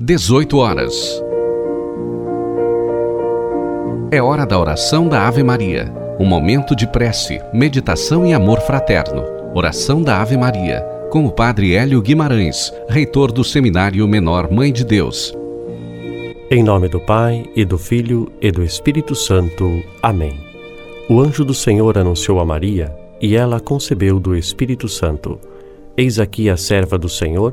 18 horas. É hora da oração da Ave Maria. Um momento de prece, meditação e amor fraterno. Oração da Ave Maria, com o Padre Hélio Guimarães, reitor do Seminário Menor Mãe de Deus. Em nome do Pai, e do Filho, e do Espírito Santo. Amém. O anjo do Senhor anunciou a Maria, e ela concebeu do Espírito Santo. Eis aqui a serva do Senhor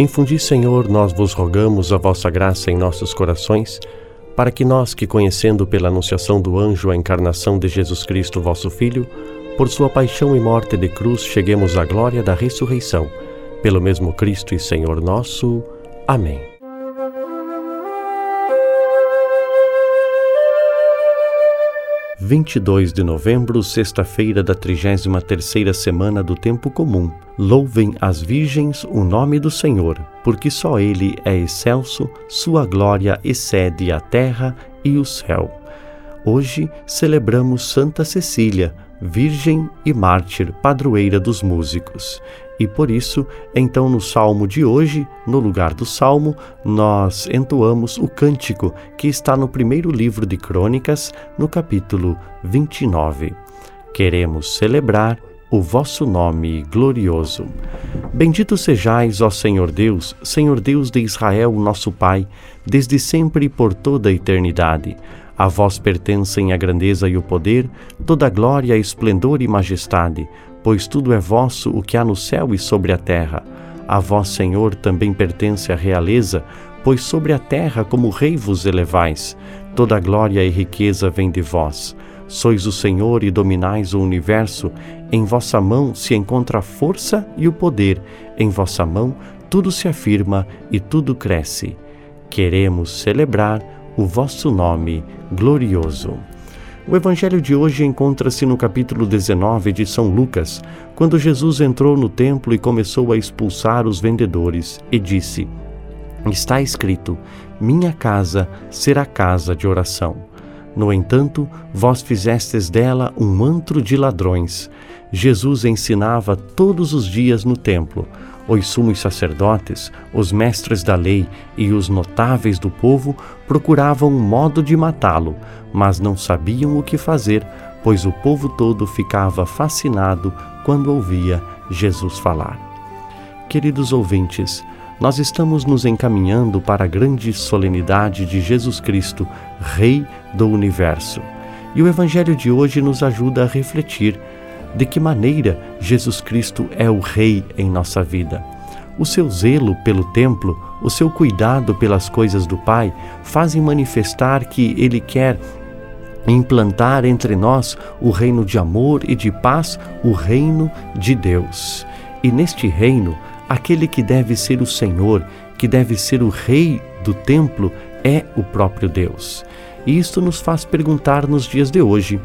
Infundi, Senhor, nós vos rogamos a vossa graça em nossos corações, para que nós, que conhecendo pela anunciação do anjo a encarnação de Jesus Cristo, vosso Filho, por sua paixão e morte de cruz, cheguemos à glória da ressurreição. Pelo mesmo Cristo e Senhor nosso. Amém. 22 de novembro, sexta-feira da 33ª semana do tempo comum. Louvem as virgens o nome do Senhor, porque só ele é excelso, sua glória excede a terra e o céu. Hoje celebramos Santa Cecília, virgem e mártir, padroeira dos músicos. E por isso, então, no salmo de hoje, no lugar do salmo, nós entoamos o cântico que está no primeiro livro de Crônicas, no capítulo 29. Queremos celebrar o vosso nome glorioso. Bendito sejais, ó Senhor Deus, Senhor Deus de Israel, nosso Pai, desde sempre e por toda a eternidade. A vós pertencem a grandeza e o poder, toda a glória, esplendor e majestade, pois tudo é vosso o que há no céu e sobre a terra. A vós, Senhor, também pertence a realeza, pois sobre a terra como rei vos elevais. Toda a glória e riqueza vem de vós. Sois o Senhor e dominais o universo. Em vossa mão se encontra a força e o poder. Em vossa mão tudo se afirma e tudo cresce. Queremos celebrar o vosso nome glorioso. O evangelho de hoje encontra-se no capítulo 19 de São Lucas, quando Jesus entrou no templo e começou a expulsar os vendedores e disse: Está escrito: Minha casa será casa de oração. No entanto, vós fizestes dela um antro de ladrões. Jesus ensinava todos os dias no templo os sumos sacerdotes, os mestres da lei e os notáveis do povo procuravam um modo de matá-lo, mas não sabiam o que fazer, pois o povo todo ficava fascinado quando ouvia Jesus falar. Queridos ouvintes, nós estamos nos encaminhando para a grande solenidade de Jesus Cristo, Rei do Universo. E o Evangelho de hoje nos ajuda a refletir de que maneira Jesus Cristo é o Rei em nossa vida. O seu zelo pelo templo, o seu cuidado pelas coisas do Pai, fazem manifestar que Ele quer implantar entre nós o reino de amor e de paz, o reino de Deus. E neste reino, aquele que deve ser o Senhor, que deve ser o Rei do templo, é o próprio Deus. E isto nos faz perguntar nos dias de hoje: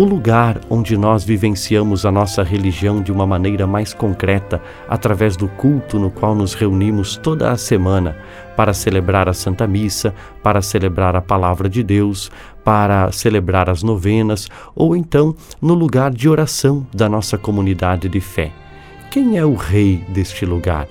o lugar onde nós vivenciamos a nossa religião de uma maneira mais concreta, através do culto no qual nos reunimos toda a semana para celebrar a Santa Missa, para celebrar a Palavra de Deus, para celebrar as novenas, ou então no lugar de oração da nossa comunidade de fé. Quem é o Rei deste lugar?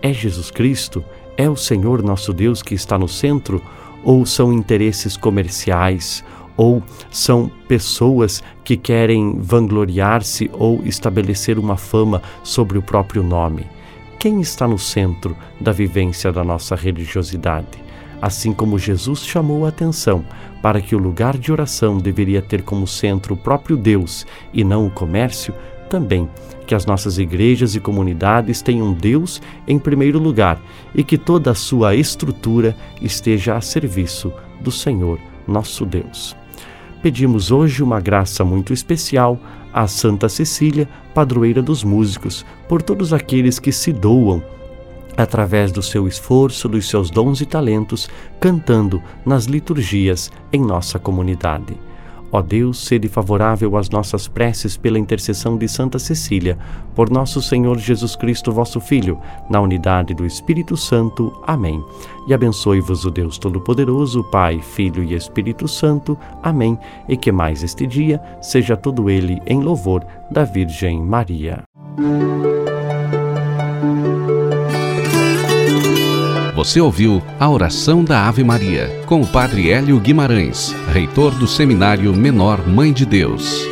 É Jesus Cristo? É o Senhor nosso Deus que está no centro? Ou são interesses comerciais? Ou são pessoas que querem vangloriar-se ou estabelecer uma fama sobre o próprio nome. Quem está no centro da vivência da nossa religiosidade? Assim como Jesus chamou a atenção para que o lugar de oração deveria ter como centro o próprio Deus e não o comércio, também que as nossas igrejas e comunidades tenham Deus em primeiro lugar e que toda a sua estrutura esteja a serviço do Senhor, nosso Deus pedimos hoje uma graça muito especial à Santa Cecília, padroeira dos músicos, por todos aqueles que se doam através do seu esforço, dos seus dons e talentos, cantando nas liturgias em nossa comunidade. Ó Deus, sede favorável às nossas preces pela intercessão de Santa Cecília, por nosso Senhor Jesus Cristo, vosso Filho, na unidade do Espírito Santo. Amém. E abençoe-vos o Deus Todo-Poderoso, Pai, Filho e Espírito Santo. Amém. E que mais este dia seja todo ele em louvor da Virgem Maria. Você ouviu a oração da Ave Maria com o Padre Hélio Guimarães, reitor do Seminário Menor Mãe de Deus.